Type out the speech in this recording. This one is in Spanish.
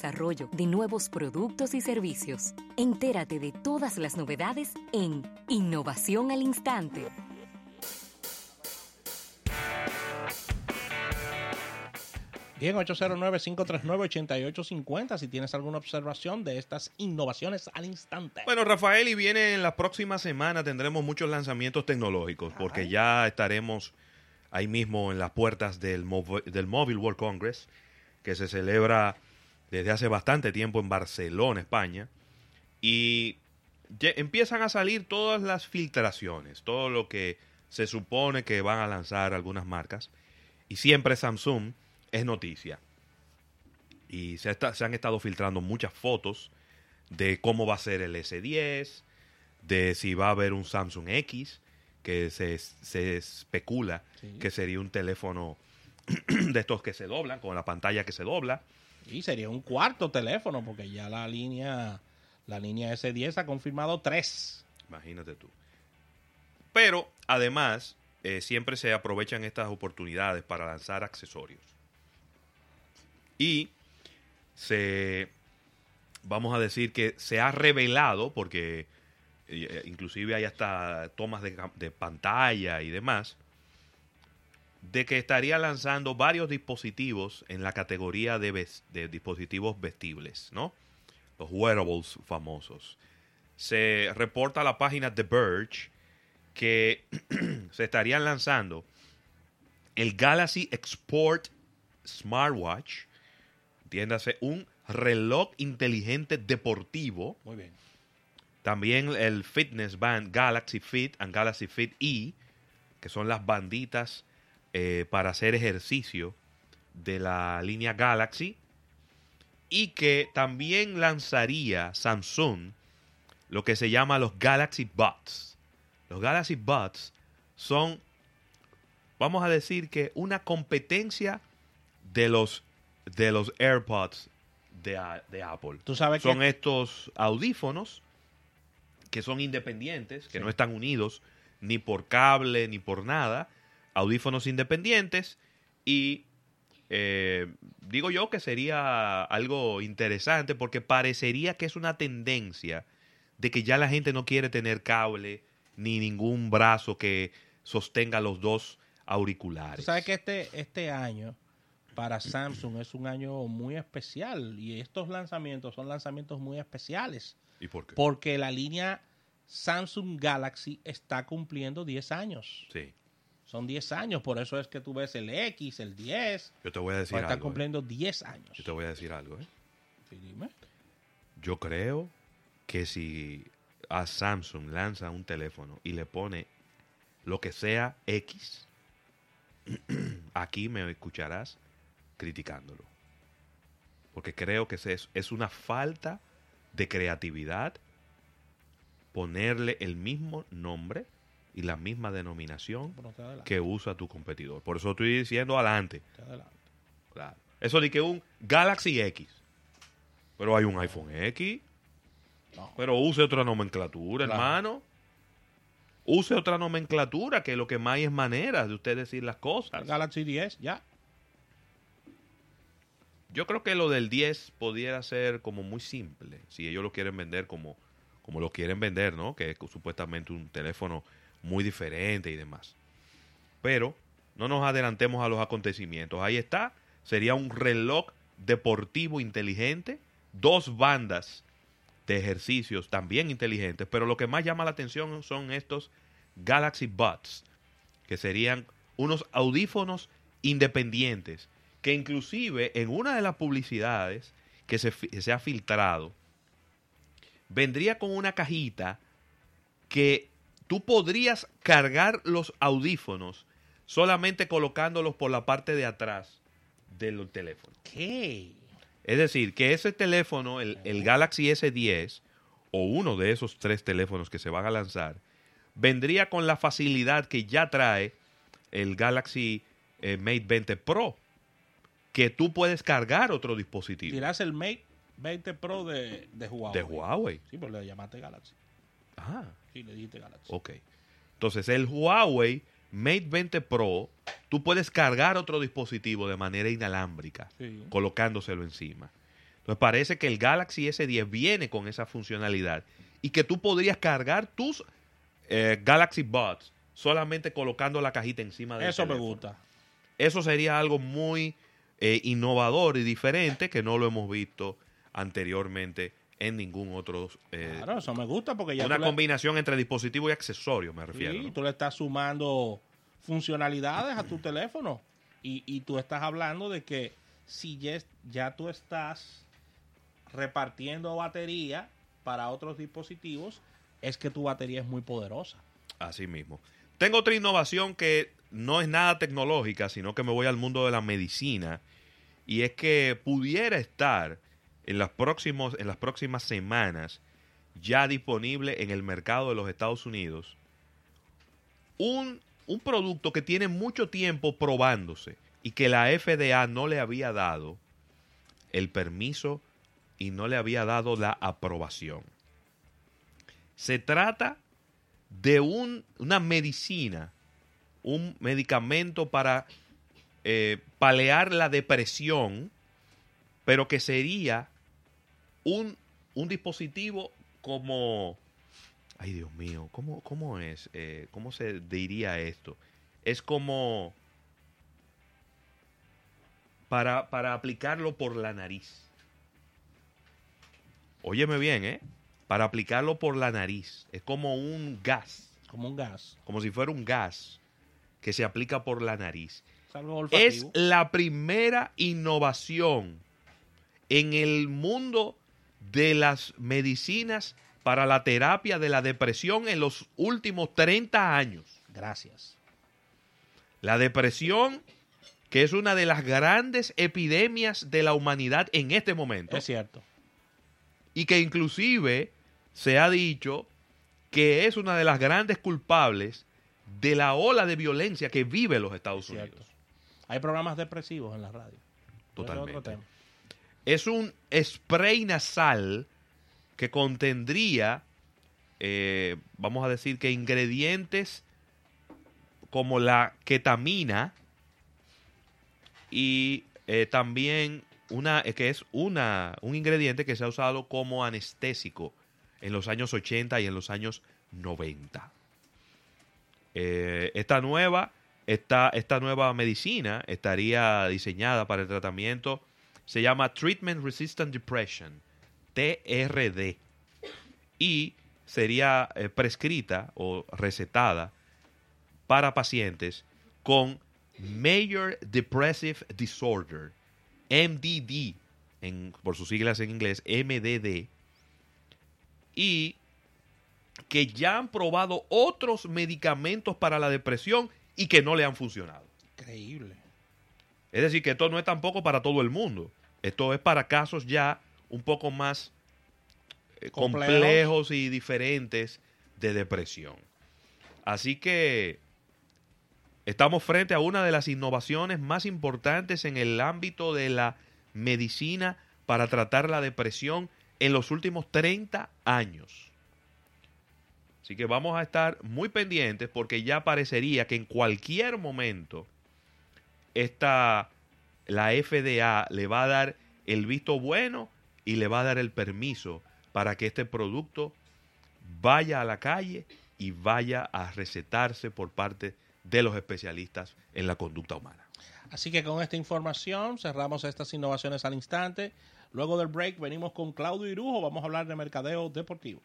desarrollo de nuevos productos y servicios. Entérate de todas las novedades en Innovación al Instante. Bien, 809-539-8850 si tienes alguna observación de estas innovaciones al instante. Bueno, Rafael, y viene en las próximas semanas tendremos muchos lanzamientos tecnológicos porque ya estaremos ahí mismo en las puertas del, del Mobile World Congress que se celebra desde hace bastante tiempo en Barcelona, España. Y empiezan a salir todas las filtraciones, todo lo que se supone que van a lanzar algunas marcas. Y siempre Samsung es noticia. Y se, se, han estado filtrando muchas fotos de cómo va a ser el S10, de si va a haber un Samsung X, que se, se especula que sería un teléfono de estos que se doblan, con la pantalla que se dobla. Y sería un cuarto teléfono, porque ya la línea, la línea S10 ha confirmado tres. Imagínate tú. Pero además, eh, siempre se aprovechan estas oportunidades para lanzar accesorios. Y se, vamos a decir que se ha revelado, porque eh, inclusive hay hasta tomas de, de, pantalla y demás, de que estaría lanzando varios dispositivos en la categoría de, de dispositivos vestibles, ¿no? Los wearables famosos. Se reporta a la página The Verge que se estarían lanzando el Galaxy Export Smartwatch, entiéndase, un reloj inteligente deportivo. Muy bien. También el Fitness Band Galaxy Fit and Galaxy Fit E, que son las banditas eh, para hacer ejercicio de la línea Galaxy. Y que también lanzaría Samsung lo que se llama los Galaxy Buds. Los Galaxy Buds son, vamos a decir que una competencia de los de los AirPods de, de Apple. ¿Tú sabes son estos audífonos que son independientes, que no están unidos ni por cable ni por nada, audífonos independientes y eh, digo yo que sería algo interesante porque parecería que es una tendencia de que ya la gente no quiere tener cable ni ningún brazo que sostenga los dos auriculares. ¿Tú sabes que este, este año para Samsung es un año muy especial y estos lanzamientos son lanzamientos muy especiales. ¿Y por qué? Porque la línea Samsung Galaxy está cumpliendo 10 años. Sí. Son 10 años, por eso es que tú ves el X, el 10. Yo te voy a decir pues algo. Está cumpliendo 10 años. Yo te voy a decir algo, ¿eh? Sí, dime. Yo creo que si a Samsung lanza un teléfono y le pone lo que sea X, aquí me escucharás criticándolo. Porque creo que es, es una falta de creatividad ponerle el mismo nombre y la misma denominación que usa tu competidor. Por eso estoy diciendo adelante. Claro. Eso de que un Galaxy X. Pero hay un iPhone X. No. Pero use otra nomenclatura, Claro. hermano. Use otra nomenclatura, que lo que más hay es maneras de usted decir las cosas. El Galaxy 10, ya. Yo creo que lo del 10 pudiera ser como muy simple, si ellos lo quieren vender como, como lo quieren vender, ¿no? Que es supuestamente un teléfono muy diferente y demás. Pero no nos adelantemos a los acontecimientos. Ahí está, sería un reloj deportivo inteligente, dos bandas de ejercicios también inteligentes, pero lo que más llama la atención son estos Galaxy Buds, que serían unos audífonos independientes, que inclusive en una de las publicidades que se, se ha filtrado, vendría con una cajita que tú podrías cargar los audífonos solamente colocándolos por la parte de atrás del teléfono. ¿Qué? Es decir, que ese teléfono, el, el Galaxy S10, o uno de esos tres teléfonos que se van a lanzar, vendría con la facilidad que ya trae el Galaxy eh, Mate 20 Pro, que tú puedes cargar otro dispositivo Dirás el Mate 20 Pro de, de Huawei. de Huawei. Sí, pero le llamaste Galaxy. Ah, Sí, le dijiste Galaxy. ok. Entonces, el Huawei Mate 20 Pro, tú puedes cargar otro dispositivo de manera inalámbrica, Sí. colocándoselo encima. Entonces parece que el Galaxy S10 viene con esa funcionalidad y que tú podrías cargar tus eh, Galaxy Buds solamente colocando la cajita encima de Eso me gusta. Eso sería algo muy eh, innovador y diferente que no lo hemos visto anteriormente en ningún otro. eh, claro, eso me gusta porque ya. Una combinación entre dispositivo y accesorio, me refiero. Sí, tú le estás sumando funcionalidades a tu teléfono y, y tú estás hablando de que si ya, ya tú estás repartiendo batería para otros dispositivos, es que tu batería es muy poderosa. Así mismo. Tengo otra innovación que no es nada tecnológica, sino que me voy al mundo de la medicina. Y es que pudiera estar en las, próximos, en las próximas semanas ya disponible en el mercado de los Estados Unidos un, un producto que tiene mucho tiempo probándose y que la FDA no le había dado el permiso y no le había dado la aprobación. Se trata de un, una medicina, un medicamento para eh, palear la depresión, pero que sería un, un dispositivo como... Ay, Dios mío, ¿cómo, cómo es? Eh, ¿Cómo se diría esto? Es como para, para aplicarlo por la nariz. Óyeme bien, ¿eh? Para aplicarlo por la nariz. Es como un gas. Como un gas. Como si fuera un gas que se aplica por la nariz. Es la primera innovación en el mundo de las medicinas para la terapia de la depresión en los últimos 30 años. Gracias. La depresión que es una de las grandes epidemias de la humanidad en este momento. Es cierto. Y que inclusive se ha dicho que es una de las grandes culpables de la ola de violencia que vive los Estados Unidos. Hay programas depresivos en la radio. Totalmente. Es, un spray nasal que contendría, eh, vamos a decir que ingredientes como la ketamina, y eh, también una, eh, que es una, un ingrediente que se ha usado como anestésico en los años 80 y en los años 90. Eh, esta, nueva, esta, esta nueva medicina estaría diseñada para el tratamiento, se llama Treatment Resistant Depression, TRD, y sería prescrita o recetada para pacientes con Major Depressive Disorder, MDD, en, por sus siglas en inglés, MDD, y que ya han probado otros medicamentos para la depresión y que no le han funcionado. Increíble. Es decir, que esto no es tampoco para todo el mundo. Esto es para casos ya un poco más eh, complejos y diferentes de depresión. Así que Estamos frente a una de las innovaciones más importantes en el ámbito de la medicina para tratar la depresión en los últimos 30 años. Así que vamos a estar muy pendientes porque ya parecería que en cualquier momento esta, la FDA le va a dar el visto bueno y le va a dar el permiso para que este producto vaya a la calle y vaya a recetarse por parte de los especialistas en la conducta humana. Así que con esta información cerramos estas innovaciones al instante. Luego del break venimos con Claudio Irujo, vamos a hablar de mercadeo deportivo.